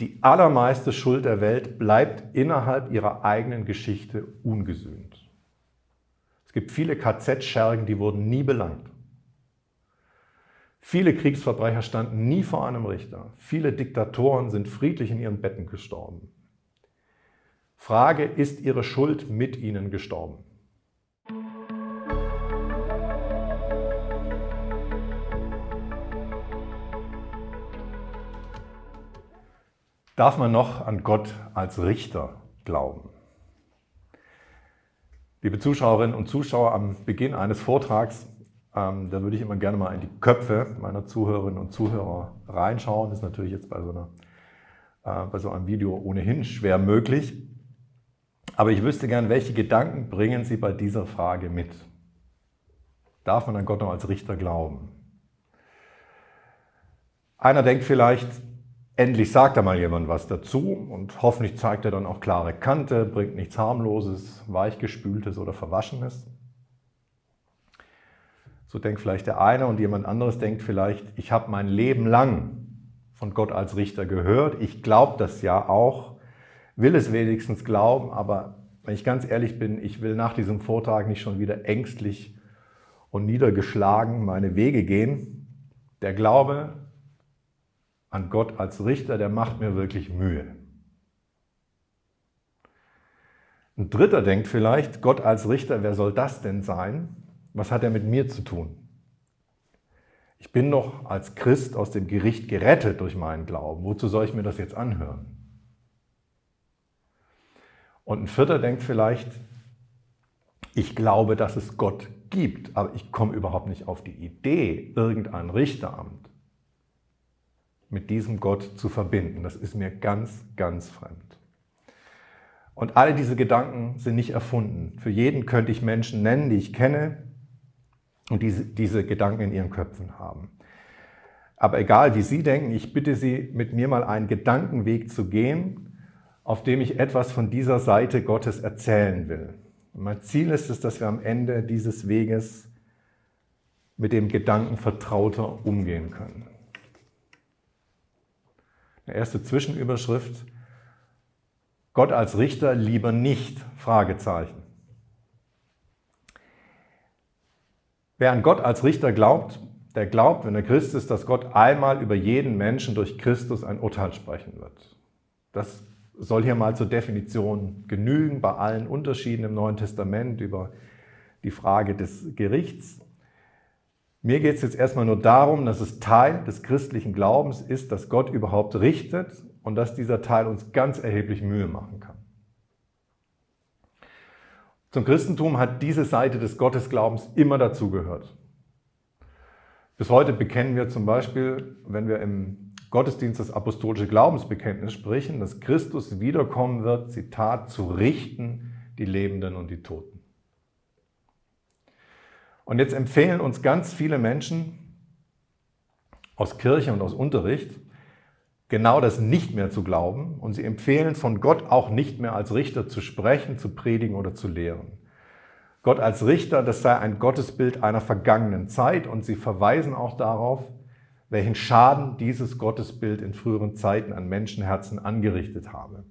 Die allermeiste Schuld der Welt bleibt innerhalb ihrer eigenen Geschichte ungesühnt. Es gibt viele KZ-Schergen, die wurden nie belangt. Viele Kriegsverbrecher standen nie vor einem Richter. Viele Diktatoren sind friedlich in ihren Betten gestorben. Frage, ist ihre Schuld mit ihnen gestorben? Darf man noch an Gott als Richter glauben? Liebe Zuschauerinnen und Zuschauer, am Beginn eines Vortrags, ähm, da würde ich immer gerne mal in die Köpfe meiner Zuhörerinnen und Zuhörer reinschauen. Das ist natürlich jetzt bei so, einer, äh, bei so einem Video ohnehin schwer möglich. Aber ich wüsste gern, welche Gedanken bringen Sie bei dieser Frage mit? Darf man an Gott noch als Richter glauben? Einer denkt vielleicht, endlich sagt da mal jemand was dazu und hoffentlich zeigt er dann auch klare Kante, bringt nichts harmloses, weichgespültes oder verwaschenes. So denkt vielleicht der eine und jemand anderes denkt vielleicht, ich habe mein Leben lang von Gott als Richter gehört, ich glaube das ja auch, will es wenigstens glauben, aber wenn ich ganz ehrlich bin, ich will nach diesem Vortrag nicht schon wieder ängstlich und niedergeschlagen meine Wege gehen. Der Glaube an Gott als Richter, der macht mir wirklich Mühe. Ein Dritter denkt vielleicht, Gott als Richter, wer soll das denn sein? Was hat er mit mir zu tun? Ich bin doch als Christ aus dem Gericht gerettet durch meinen Glauben. Wozu soll ich mir das jetzt anhören? Und ein Vierter denkt vielleicht, ich glaube, dass es Gott gibt, aber ich komme überhaupt nicht auf die Idee, irgendein Richteramt mit diesem Gott zu verbinden. Das ist mir ganz, ganz fremd. Und alle diese Gedanken sind nicht erfunden. Für jeden könnte ich Menschen nennen, die ich kenne und diese, diese Gedanken in ihren Köpfen haben. Aber egal, wie Sie denken, ich bitte Sie, mit mir mal einen Gedankenweg zu gehen, auf dem ich etwas von dieser Seite Gottes erzählen will. Und mein Ziel ist es, dass wir am Ende dieses Weges mit dem Gedanken vertrauter umgehen können. Eine erste Zwischenüberschrift. Gott als Richter lieber nicht? Fragezeichen. Wer an Gott als Richter glaubt, der glaubt, wenn er Christ ist, dass Gott einmal über jeden Menschen durch Christus ein Urteil sprechen wird. Das soll hier mal zur Definition genügen bei allen Unterschieden im Neuen Testament über die Frage des Gerichts. Mir geht es jetzt erstmal nur darum, dass es Teil des christlichen Glaubens ist, dass Gott überhaupt richtet und dass dieser Teil uns ganz erheblich Mühe machen kann. Zum Christentum hat diese Seite des Gottesglaubens immer dazugehört. Bis heute bekennen wir zum Beispiel, wenn wir im Gottesdienst das apostolische Glaubensbekenntnis sprechen, dass Christus wiederkommen wird, Zitat, zu richten die Lebenden und die Toten. Und jetzt empfehlen uns ganz viele Menschen aus Kirche und aus Unterricht, genau das nicht mehr zu glauben. Und sie empfehlen von Gott auch nicht mehr als Richter zu sprechen, zu predigen oder zu lehren. Gott als Richter, das sei ein Gottesbild einer vergangenen Zeit und sie verweisen auch darauf, welchen Schaden dieses Gottesbild in früheren Zeiten an Menschenherzen angerichtet habe.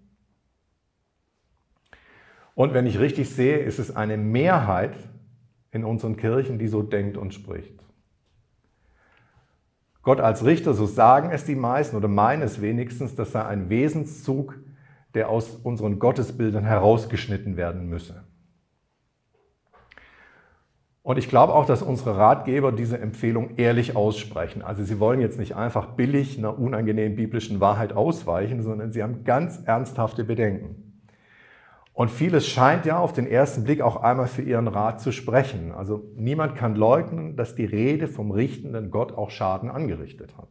Und wenn ich richtig sehe, ist es eine Mehrheit in unseren Kirchen, die so denkt und spricht. Gott als Richter, so sagen es die meisten oder meinen es wenigstens, das sei ein Wesenszug, der aus unseren Gottesbildern herausgeschnitten werden müsse. Und ich glaube auch, dass unsere Ratgeber diese Empfehlung ehrlich aussprechen. Also sie wollen jetzt nicht einfach billig einer unangenehmen biblischen Wahrheit ausweichen, sondern sie haben ganz ernsthafte Bedenken. Und vieles scheint ja auf den ersten Blick auch einmal für ihren Rat zu sprechen. Also niemand kann leugnen, dass die Rede vom richtenden Gott auch Schaden angerichtet hat.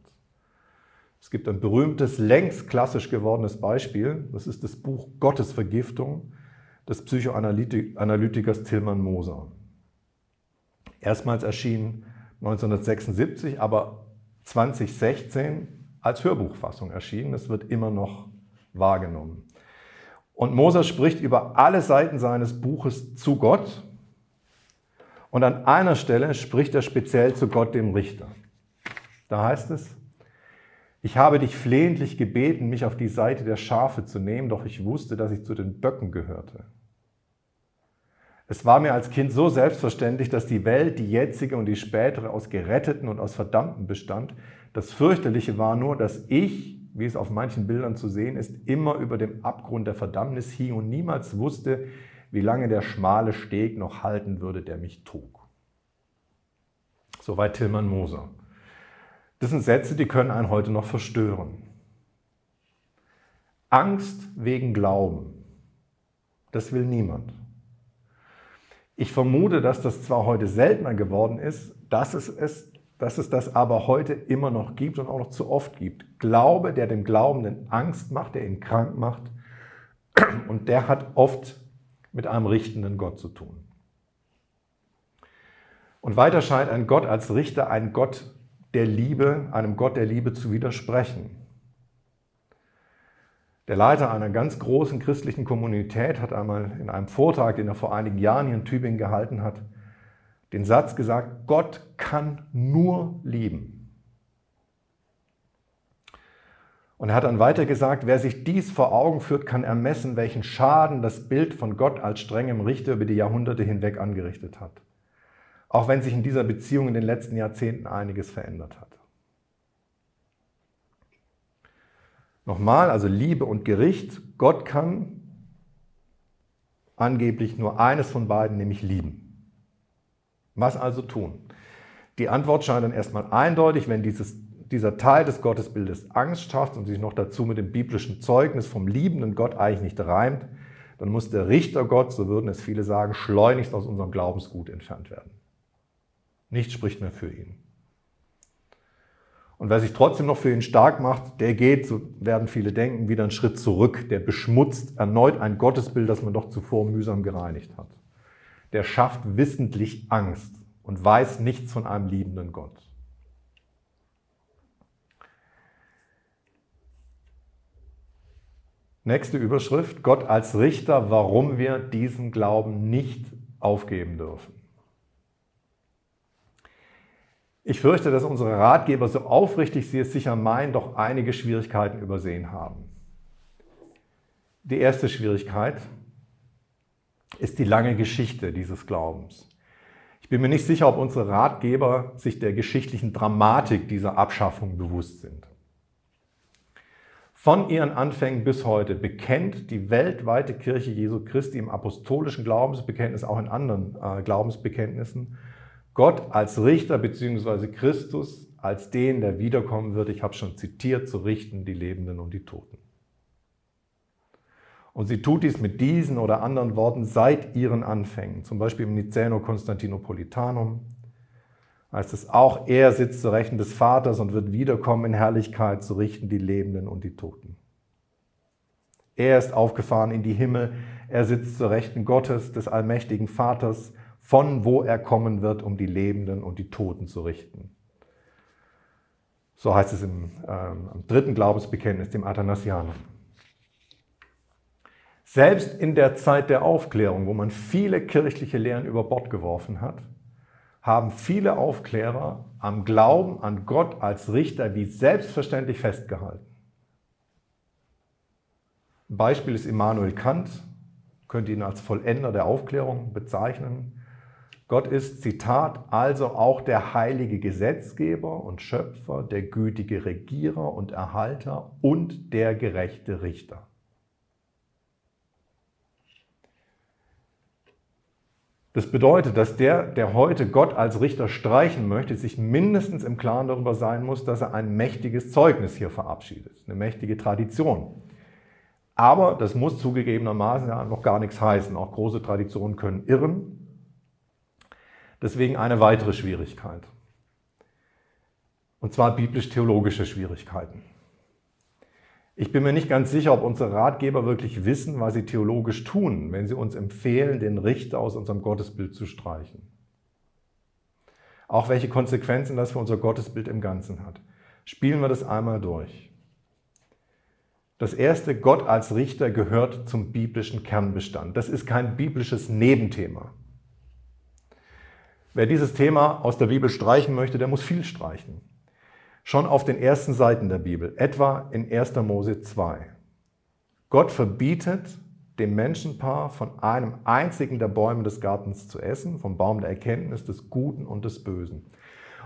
Es gibt ein berühmtes, längst klassisch gewordenes Beispiel. Das ist das Buch Gottesvergiftung des Psychoanalytikers Tilman Moser. Erstmals erschien 1976, aber 2016 als Hörbuchfassung erschienen. Das wird immer noch wahrgenommen. Und Moses spricht über alle Seiten seines Buches zu Gott. Und an einer Stelle spricht er speziell zu Gott, dem Richter. Da heißt es, Ich habe dich flehentlich gebeten, mich auf die Seite der Schafe zu nehmen, doch ich wusste, dass ich zu den Böcken gehörte. Es war mir als Kind so selbstverständlich, dass die Welt, die jetzige und die spätere, aus Geretteten und aus Verdammten bestand. Das fürchterliche war nur, dass ich, wie es auf manchen Bildern zu sehen ist, immer über dem Abgrund der Verdammnis hing und niemals wusste, wie lange der schmale Steg noch halten würde, der mich trug. Soweit Tilman Moser. Das sind Sätze, die können einen heute noch verstören. Angst wegen Glauben, das will niemand. Ich vermute, dass das zwar heute seltener geworden ist, dass es, es, dass es das aber heute immer noch gibt und auch noch zu oft gibt. Glaube, der dem Glaubenden Angst macht, der ihn krank macht, und der hat oft mit einem richtenden Gott zu tun. Und weiter scheint ein Gott als Richter ein Gott der Liebe, einem Gott der Liebe zu widersprechen. Der Leiter einer ganz großen christlichen Kommunität hat einmal in einem Vortrag, den er vor einigen Jahren hier in Tübingen gehalten hat, den Satz gesagt, Gott kann nur lieben. Und er hat dann weiter gesagt, wer sich dies vor Augen führt, kann ermessen, welchen Schaden das Bild von Gott als strengem Richter über die Jahrhunderte hinweg angerichtet hat auch wenn sich in dieser Beziehung in den letzten Jahrzehnten einiges verändert hat. Nochmal, also Liebe und Gericht. Gott kann angeblich nur eines von beiden, nämlich lieben. Was also tun? Die Antwort scheint dann erstmal eindeutig, wenn dieses, dieser Teil des Gottesbildes Angst schafft und sich noch dazu mit dem biblischen Zeugnis vom liebenden Gott eigentlich nicht reimt, dann muss der Richter Gott, so würden es viele sagen, schleunigst aus unserem Glaubensgut entfernt werden. Nichts spricht mehr für ihn. Und wer sich trotzdem noch für ihn stark macht, der geht, so werden viele denken, wieder einen Schritt zurück. Der beschmutzt erneut ein Gottesbild, das man doch zuvor mühsam gereinigt hat. Der schafft wissentlich Angst und weiß nichts von einem liebenden Gott. Nächste Überschrift, Gott als Richter, warum wir diesen Glauben nicht aufgeben dürfen. Ich fürchte, dass unsere Ratgeber, so aufrichtig sie es sicher meinen, doch einige Schwierigkeiten übersehen haben. Die erste Schwierigkeit ist die lange Geschichte dieses Glaubens. Ich bin mir nicht sicher, ob unsere Ratgeber sich der geschichtlichen Dramatik dieser Abschaffung bewusst sind. Von ihren Anfängen bis heute bekennt die weltweite Kirche Jesu Christi im apostolischen Glaubensbekenntnis, auch in anderen äh, Glaubensbekenntnissen, Gott als Richter bzw. Christus als den, der wiederkommen wird, ich habe schon zitiert, zu richten die Lebenden und die Toten. Und sie tut dies mit diesen oder anderen Worten seit ihren Anfängen, zum Beispiel im Niceno-Konstantinopolitanum, heißt es auch, er sitzt zu Rechten des Vaters und wird wiederkommen in Herrlichkeit zu richten die Lebenden und die Toten. Er ist aufgefahren in die Himmel, er sitzt zu Rechten Gottes, des allmächtigen Vaters, von wo er kommen wird, um die Lebenden und die Toten zu richten. So heißt es im, ähm, im dritten Glaubensbekenntnis, dem Athanasianum. Selbst in der Zeit der Aufklärung, wo man viele kirchliche Lehren über Bord geworfen hat, haben viele Aufklärer am Glauben an Gott als Richter wie selbstverständlich festgehalten. Ein Beispiel ist Immanuel Kant, könnte ihn als Vollender der Aufklärung bezeichnen. Gott ist, Zitat, also auch der heilige Gesetzgeber und Schöpfer, der gütige Regierer und Erhalter und der gerechte Richter. Das bedeutet, dass der, der heute Gott als Richter streichen möchte, sich mindestens im Klaren darüber sein muss, dass er ein mächtiges Zeugnis hier verabschiedet, eine mächtige Tradition. Aber das muss zugegebenermaßen ja noch gar nichts heißen. Auch große Traditionen können irren. Deswegen eine weitere Schwierigkeit. Und zwar biblisch-theologische Schwierigkeiten. Ich bin mir nicht ganz sicher, ob unsere Ratgeber wirklich wissen, was sie theologisch tun, wenn sie uns empfehlen, den Richter aus unserem Gottesbild zu streichen. Auch welche Konsequenzen das für unser Gottesbild im Ganzen hat. Spielen wir das einmal durch. Das erste, Gott als Richter gehört zum biblischen Kernbestand. Das ist kein biblisches Nebenthema. Wer dieses Thema aus der Bibel streichen möchte, der muss viel streichen. Schon auf den ersten Seiten der Bibel, etwa in 1. Mose 2. Gott verbietet dem Menschenpaar von einem einzigen der Bäume des Gartens zu essen, vom Baum der Erkenntnis des Guten und des Bösen.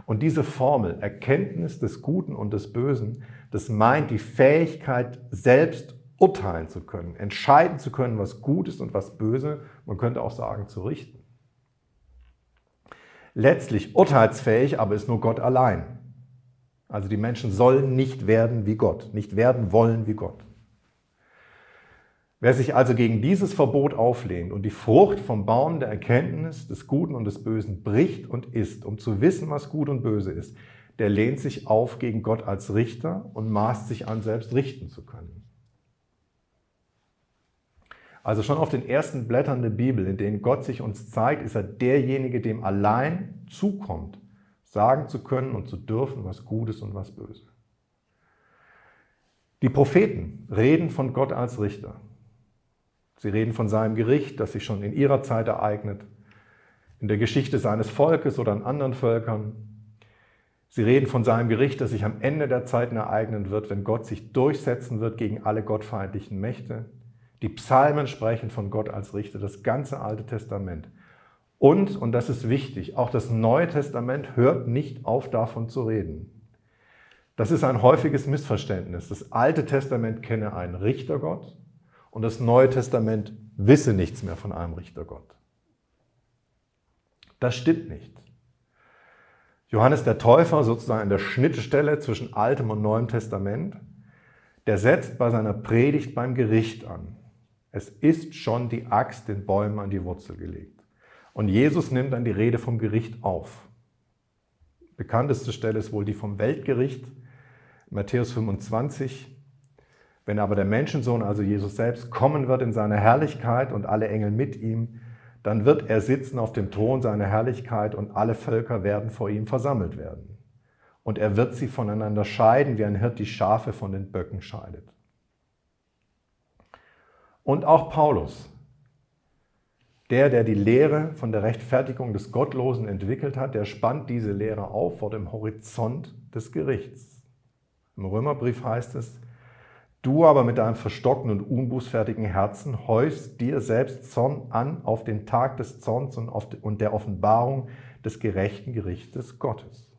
Und diese Formel, Erkenntnis des Guten und des Bösen, das meint die Fähigkeit, selbst urteilen zu können, entscheiden zu können, was gut ist und was böse, man könnte auch sagen, zu richten. Letztlich urteilsfähig, aber ist nur Gott allein. Also die Menschen sollen nicht werden wie Gott, nicht werden wollen wie Gott. Wer sich also gegen dieses Verbot auflehnt und die Frucht vom Baum der Erkenntnis des Guten und des Bösen bricht und isst, um zu wissen, was gut und böse ist, der lehnt sich auf gegen Gott als Richter und maßt sich an, selbst richten zu können. Also schon auf den ersten Blättern der Bibel, in denen Gott sich uns zeigt, ist er derjenige, dem allein zukommt, sagen zu können und zu dürfen, was gut ist und was böse. Die Propheten reden von Gott als Richter. Sie reden von seinem Gericht, das sich schon in ihrer Zeit ereignet, in der Geschichte seines Volkes oder an anderen Völkern. Sie reden von seinem Gericht, das sich am Ende der Zeiten ereignen wird, wenn Gott sich durchsetzen wird gegen alle gottfeindlichen Mächte. Die Psalmen sprechen von Gott als Richter, das ganze Alte Testament. Und, und das ist wichtig, auch das Neue Testament hört nicht auf davon zu reden. Das ist ein häufiges Missverständnis. Das Alte Testament kenne einen Richtergott und das Neue Testament wisse nichts mehr von einem Richtergott. Das stimmt nicht. Johannes der Täufer, sozusagen an der Schnittstelle zwischen Altem und Neuem Testament, der setzt bei seiner Predigt beim Gericht an. Es ist schon die Axt den Bäumen an die Wurzel gelegt. Und Jesus nimmt dann die Rede vom Gericht auf. Bekannteste Stelle ist wohl die vom Weltgericht, Matthäus 25, wenn aber der Menschensohn, also Jesus selbst, kommen wird in seiner Herrlichkeit und alle Engel mit ihm, dann wird er sitzen auf dem Thron seiner Herrlichkeit und alle Völker werden vor ihm versammelt werden. Und er wird sie voneinander scheiden, wie ein Hirt die Schafe von den Böcken scheidet. Und auch Paulus, der, der die Lehre von der Rechtfertigung des Gottlosen entwickelt hat, der spannt diese Lehre auf vor dem Horizont des Gerichts. Im Römerbrief heißt es, Du aber mit deinem verstockten und unbußfertigen Herzen häufst dir selbst Zorn an auf den Tag des Zorns und der Offenbarung des gerechten Gerichtes Gottes.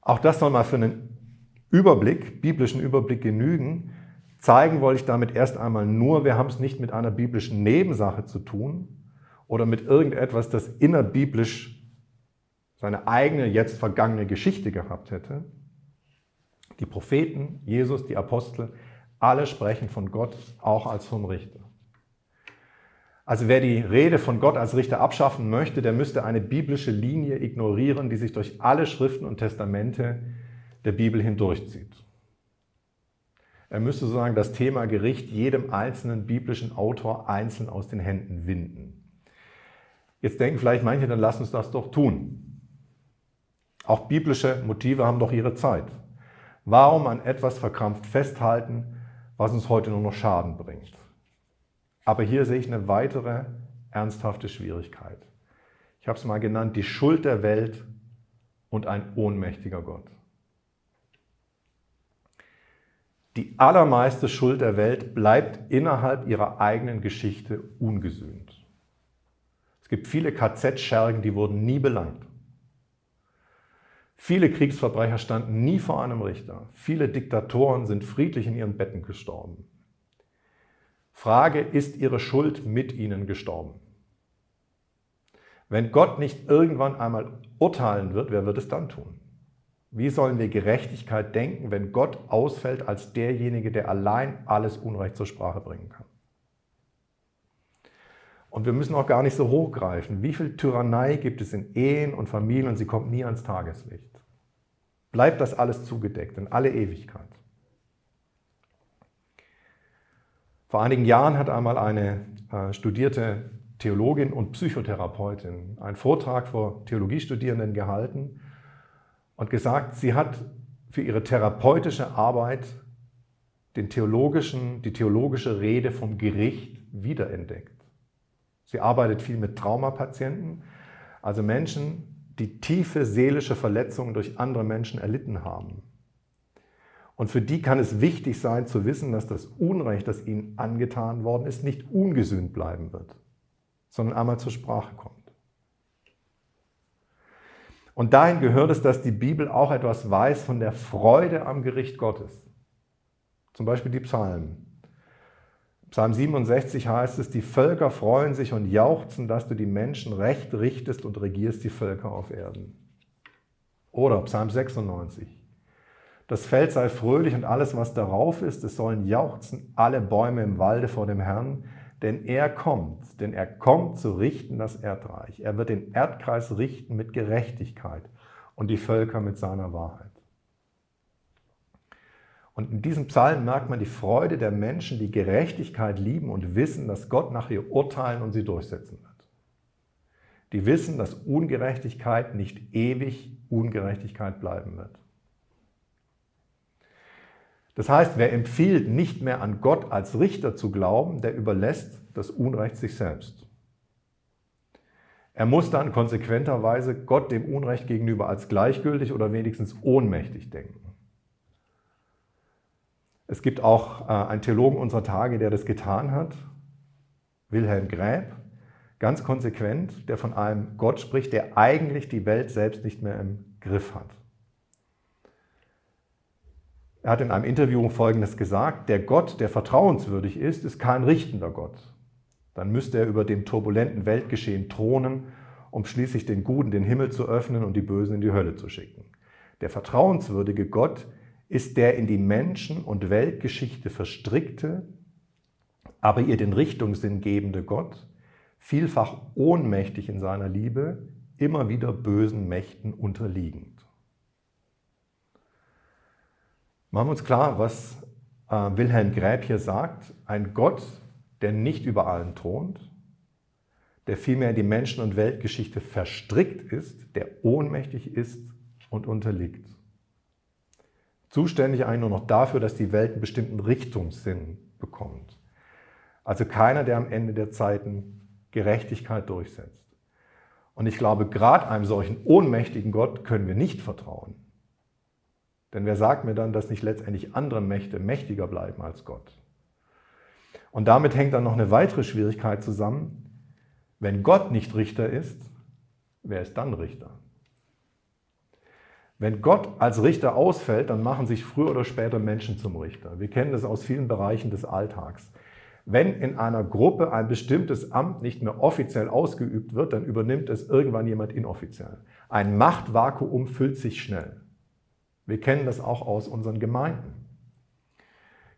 Auch das soll mal für einen Überblick, biblischen Überblick genügen. Zeigen wollte ich damit erst einmal nur, wir haben es nicht mit einer biblischen Nebensache zu tun oder mit irgendetwas, das innerbiblisch seine eigene, jetzt vergangene Geschichte gehabt hätte, die Propheten, Jesus, die Apostel, alle sprechen von Gott auch als vom Richter. Also wer die Rede von Gott als Richter abschaffen möchte, der müsste eine biblische Linie ignorieren, die sich durch alle Schriften und Testamente der Bibel hindurchzieht. Er müsste sozusagen das Thema Gericht jedem einzelnen biblischen Autor einzeln aus den Händen winden. Jetzt denken vielleicht manche, dann lass uns das doch tun. Auch biblische Motive haben doch ihre Zeit. Warum an etwas verkrampft festhalten, was uns heute nur noch Schaden bringt? Aber hier sehe ich eine weitere ernsthafte Schwierigkeit. Ich habe es mal genannt, die Schuld der Welt und ein ohnmächtiger Gott. Die allermeiste Schuld der Welt bleibt innerhalb ihrer eigenen Geschichte ungesühnt. Es gibt viele KZ-Schergen, die wurden nie belangt. Viele Kriegsverbrecher standen nie vor einem Richter. Viele Diktatoren sind friedlich in ihren Betten gestorben. Frage, ist ihre Schuld mit ihnen gestorben? Wenn Gott nicht irgendwann einmal urteilen wird, wer wird es dann tun? Wie sollen wir Gerechtigkeit denken, wenn Gott ausfällt als derjenige, der allein alles Unrecht zur Sprache bringen kann? Und wir müssen auch gar nicht so hochgreifen. Wie viel Tyrannei gibt es in Ehen und Familien und sie kommt nie ans Tageslicht? bleibt das alles zugedeckt in alle Ewigkeit. Vor einigen Jahren hat einmal eine äh, studierte Theologin und Psychotherapeutin einen Vortrag vor Theologiestudierenden gehalten und gesagt, sie hat für ihre therapeutische Arbeit den theologischen, die theologische Rede vom Gericht wiederentdeckt. Sie arbeitet viel mit Traumapatienten, also Menschen, die tiefe seelische Verletzungen durch andere Menschen erlitten haben. Und für die kann es wichtig sein zu wissen, dass das Unrecht, das ihnen angetan worden ist, nicht ungesühnt bleiben wird, sondern einmal zur Sprache kommt. Und dahin gehört es, dass die Bibel auch etwas weiß von der Freude am Gericht Gottes. Zum Beispiel die Psalmen. Psalm 67 heißt es, die Völker freuen sich und jauchzen, dass du die Menschen recht richtest und regierst die Völker auf Erden. Oder Psalm 96. Das Feld sei fröhlich und alles, was darauf ist, es sollen jauchzen alle Bäume im Walde vor dem Herrn, denn er kommt, denn er kommt zu richten das Erdreich. Er wird den Erdkreis richten mit Gerechtigkeit und die Völker mit seiner Wahrheit. Und in diesem Psalm merkt man die Freude der Menschen, die Gerechtigkeit lieben und wissen, dass Gott nach ihr urteilen und sie durchsetzen wird. Die wissen, dass Ungerechtigkeit nicht ewig Ungerechtigkeit bleiben wird. Das heißt, wer empfiehlt, nicht mehr an Gott als Richter zu glauben, der überlässt das Unrecht sich selbst. Er muss dann konsequenterweise Gott dem Unrecht gegenüber als gleichgültig oder wenigstens ohnmächtig denken. Es gibt auch äh, einen Theologen unserer Tage, der das getan hat, Wilhelm Gräb, ganz konsequent, der von einem Gott spricht, der eigentlich die Welt selbst nicht mehr im Griff hat. Er hat in einem Interview Folgendes gesagt, der Gott, der vertrauenswürdig ist, ist kein richtender Gott. Dann müsste er über dem turbulenten Weltgeschehen thronen, um schließlich den Guten den Himmel zu öffnen und die Bösen in die Hölle zu schicken. Der vertrauenswürdige Gott ist der in die Menschen- und Weltgeschichte verstrickte, aber ihr den Richtungssinn gebende Gott, vielfach ohnmächtig in seiner Liebe, immer wieder bösen Mächten unterliegend. Machen wir uns klar, was äh, Wilhelm Gräb hier sagt. Ein Gott, der nicht über allen thront, der vielmehr in die Menschen- und Weltgeschichte verstrickt ist, der ohnmächtig ist und unterliegt zuständig eigentlich nur noch dafür, dass die Welt einen bestimmten Richtungssinn bekommt. Also keiner, der am Ende der Zeiten Gerechtigkeit durchsetzt. Und ich glaube, gerade einem solchen ohnmächtigen Gott können wir nicht vertrauen. Denn wer sagt mir dann, dass nicht letztendlich andere Mächte mächtiger bleiben als Gott? Und damit hängt dann noch eine weitere Schwierigkeit zusammen. Wenn Gott nicht Richter ist, wer ist dann Richter? Wenn Gott als Richter ausfällt, dann machen sich früher oder später Menschen zum Richter. Wir kennen das aus vielen Bereichen des Alltags. Wenn in einer Gruppe ein bestimmtes Amt nicht mehr offiziell ausgeübt wird, dann übernimmt es irgendwann jemand inoffiziell. Ein Machtvakuum füllt sich schnell. Wir kennen das auch aus unseren Gemeinden.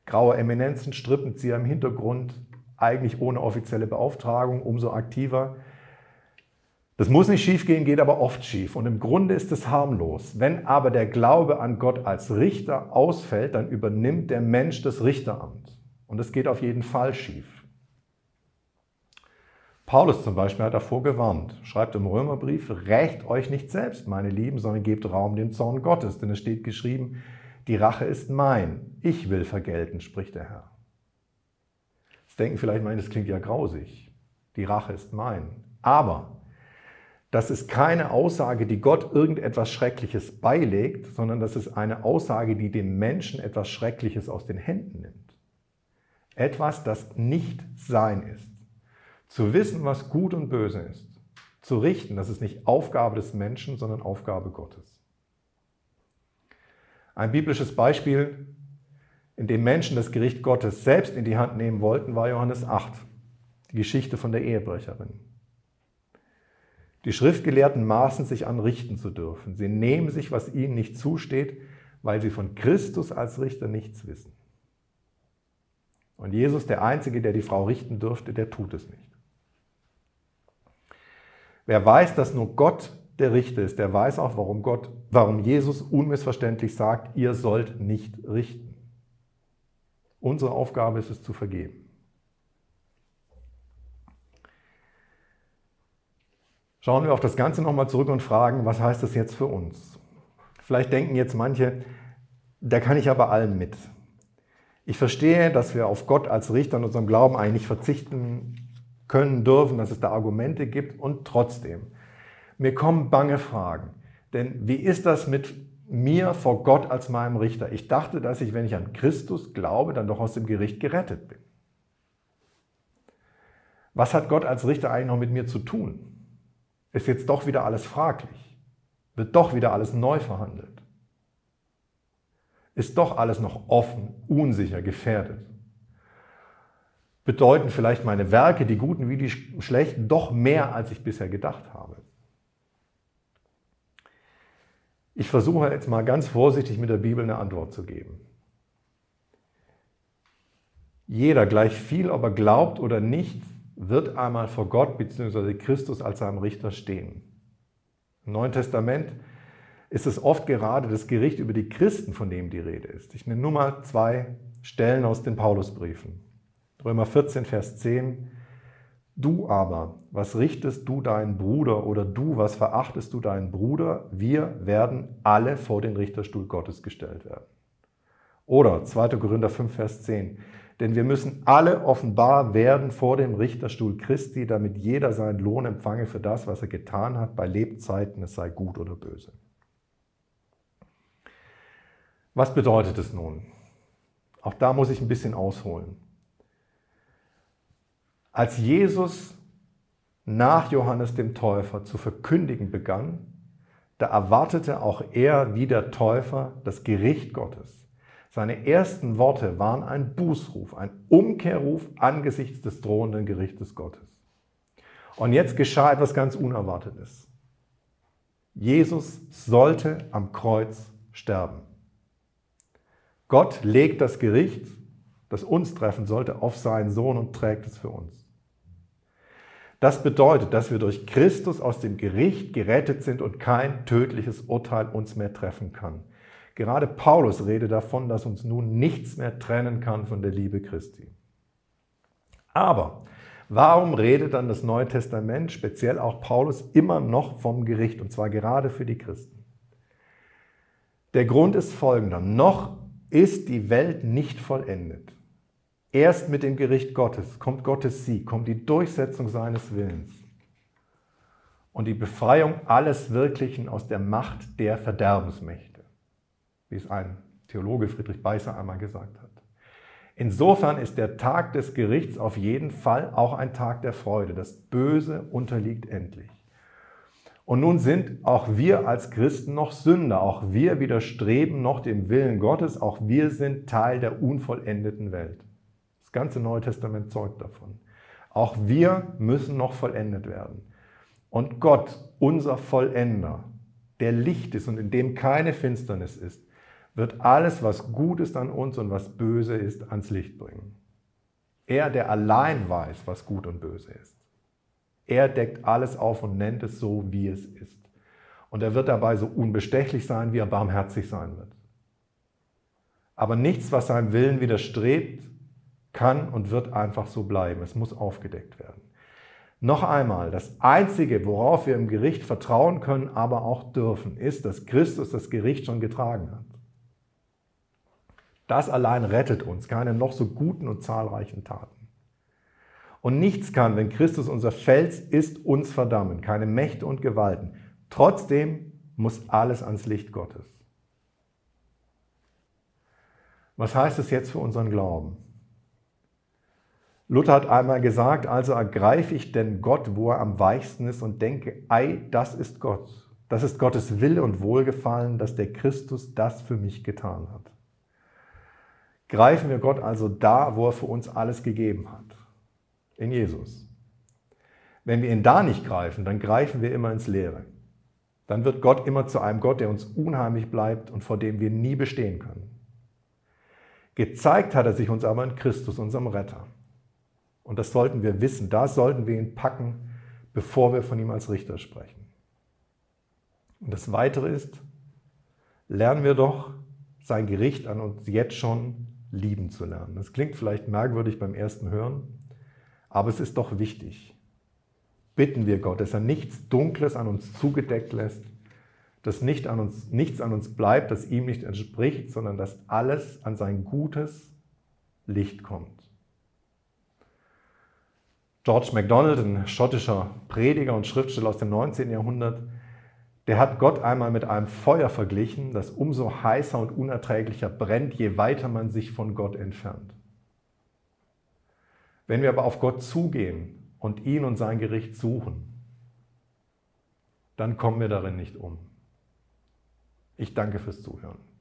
Graue Eminenzen, Strippenzieher im Hintergrund, eigentlich ohne offizielle Beauftragung, umso aktiver. Das muss nicht schief gehen, geht aber oft schief. Und im Grunde ist es harmlos. Wenn aber der Glaube an Gott als Richter ausfällt, dann übernimmt der Mensch das Richteramt. Und es geht auf jeden Fall schief. Paulus zum Beispiel hat davor gewarnt, schreibt im Römerbrief, rächt euch nicht selbst, meine Lieben, sondern gebt Raum dem Zorn Gottes, denn es steht geschrieben, die Rache ist mein, ich will vergelten, spricht der Herr. Jetzt denken vielleicht manche, das klingt ja grausig. Die Rache ist mein. Aber das ist keine Aussage, die Gott irgendetwas Schreckliches beilegt, sondern das ist eine Aussage, die dem Menschen etwas Schreckliches aus den Händen nimmt. Etwas, das nicht sein ist. Zu wissen, was gut und böse ist. Zu richten, das ist nicht Aufgabe des Menschen, sondern Aufgabe Gottes. Ein biblisches Beispiel, in dem Menschen das Gericht Gottes selbst in die Hand nehmen wollten, war Johannes 8, die Geschichte von der Ehebrecherin. Die Schriftgelehrten maßen sich an, richten zu dürfen. Sie nehmen sich, was ihnen nicht zusteht, weil sie von Christus als Richter nichts wissen. Und Jesus, der Einzige, der die Frau richten dürfte, der tut es nicht. Wer weiß, dass nur Gott der Richter ist, der weiß auch, warum Gott, warum Jesus unmissverständlich sagt, ihr sollt nicht richten. Unsere Aufgabe ist es zu vergeben. Schauen wir auf das Ganze nochmal zurück und fragen, was heißt das jetzt für uns? Vielleicht denken jetzt manche, da kann ich aber allem mit. Ich verstehe, dass wir auf Gott als Richter in unserem Glauben eigentlich verzichten können dürfen, dass es da Argumente gibt und trotzdem. Mir kommen bange Fragen. Denn wie ist das mit mir vor Gott als meinem Richter? Ich dachte, dass ich, wenn ich an Christus glaube, dann doch aus dem Gericht gerettet bin. Was hat Gott als Richter eigentlich noch mit mir zu tun? Ist jetzt doch wieder alles fraglich? Wird doch wieder alles neu verhandelt? Ist doch alles noch offen, unsicher, gefährdet? Bedeuten vielleicht meine Werke, die guten wie die schlechten, doch mehr, als ich bisher gedacht habe? Ich versuche jetzt mal ganz vorsichtig mit der Bibel eine Antwort zu geben. Jeder, gleich viel, ob er glaubt oder nicht, wird einmal vor Gott bzw. Christus als seinem Richter stehen. Im Neuen Testament ist es oft gerade das Gericht über die Christen, von dem die Rede ist. Ich nenne nur mal zwei Stellen aus den Paulusbriefen. Römer 14, Vers 10. Du aber, was richtest du deinen Bruder oder du, was verachtest du deinen Bruder? Wir werden alle vor den Richterstuhl Gottes gestellt werden. Oder 2. Korinther 5, Vers 10. Denn wir müssen alle offenbar werden vor dem Richterstuhl Christi, damit jeder seinen Lohn empfange für das, was er getan hat, bei Lebzeiten, es sei gut oder böse. Was bedeutet es nun? Auch da muss ich ein bisschen ausholen. Als Jesus nach Johannes dem Täufer zu verkündigen begann, da erwartete auch er wie der Täufer das Gericht Gottes. Seine ersten Worte waren ein Bußruf, ein Umkehrruf angesichts des drohenden Gerichtes Gottes. Und jetzt geschah etwas ganz Unerwartetes. Jesus sollte am Kreuz sterben. Gott legt das Gericht, das uns treffen sollte, auf seinen Sohn und trägt es für uns. Das bedeutet, dass wir durch Christus aus dem Gericht gerettet sind und kein tödliches Urteil uns mehr treffen kann. Gerade Paulus redet davon, dass uns nun nichts mehr trennen kann von der Liebe Christi. Aber warum redet dann das Neue Testament, speziell auch Paulus, immer noch vom Gericht, und zwar gerade für die Christen? Der Grund ist folgender. Noch ist die Welt nicht vollendet. Erst mit dem Gericht Gottes kommt Gottes Sieg, kommt die Durchsetzung seines Willens und die Befreiung alles Wirklichen aus der Macht der Verderbensmächte, wie es ein Theologe Friedrich Beißer einmal gesagt hat. Insofern ist der Tag des Gerichts auf jeden Fall auch ein Tag der Freude. Das Böse unterliegt endlich. Und nun sind auch wir als Christen noch Sünder. Auch wir widerstreben noch dem Willen Gottes. Auch wir sind Teil der unvollendeten Welt. Das ganze Neue Testament zeugt davon. Auch wir müssen noch vollendet werden. Und Gott, unser Vollender, der Licht ist und in dem keine Finsternis ist, wird alles, was gut ist an uns und was böse ist, ans Licht bringen. Er, der allein weiß, was gut und böse ist. Er deckt alles auf und nennt es so, wie es ist. Und er wird dabei so unbestechlich sein, wie er barmherzig sein wird. Aber nichts, was seinem Willen widerstrebt, kann und wird einfach so bleiben. Es muss aufgedeckt werden. Noch einmal, das Einzige, worauf wir im Gericht vertrauen können, aber auch dürfen, ist, dass Christus das Gericht schon getragen hat. Das allein rettet uns, keine noch so guten und zahlreichen Taten. Und nichts kann, wenn Christus unser Fels ist, uns verdammen, keine Mächte und Gewalten. Trotzdem muss alles ans Licht Gottes. Was heißt es jetzt für unseren Glauben? Luther hat einmal gesagt, also ergreife ich denn Gott, wo er am weichsten ist und denke, ei, das ist Gott. Das ist Gottes Wille und Wohlgefallen, dass der Christus das für mich getan hat. Greifen wir Gott also da, wo er für uns alles gegeben hat. In Jesus. Wenn wir ihn da nicht greifen, dann greifen wir immer ins Leere. Dann wird Gott immer zu einem Gott, der uns unheimlich bleibt und vor dem wir nie bestehen können. Gezeigt hat er sich uns aber in Christus, unserem Retter. Und das sollten wir wissen. Da sollten wir ihn packen, bevor wir von ihm als Richter sprechen. Und das Weitere ist, lernen wir doch sein Gericht an uns jetzt schon lieben zu lernen. Das klingt vielleicht merkwürdig beim ersten Hören, aber es ist doch wichtig. Bitten wir Gott, dass er nichts Dunkles an uns zugedeckt lässt, dass nicht an uns, nichts an uns bleibt, das ihm nicht entspricht, sondern dass alles an sein gutes Licht kommt. George MacDonald, ein schottischer Prediger und Schriftsteller aus dem 19. Jahrhundert, der hat Gott einmal mit einem Feuer verglichen, das umso heißer und unerträglicher brennt, je weiter man sich von Gott entfernt. Wenn wir aber auf Gott zugehen und ihn und sein Gericht suchen, dann kommen wir darin nicht um. Ich danke fürs Zuhören.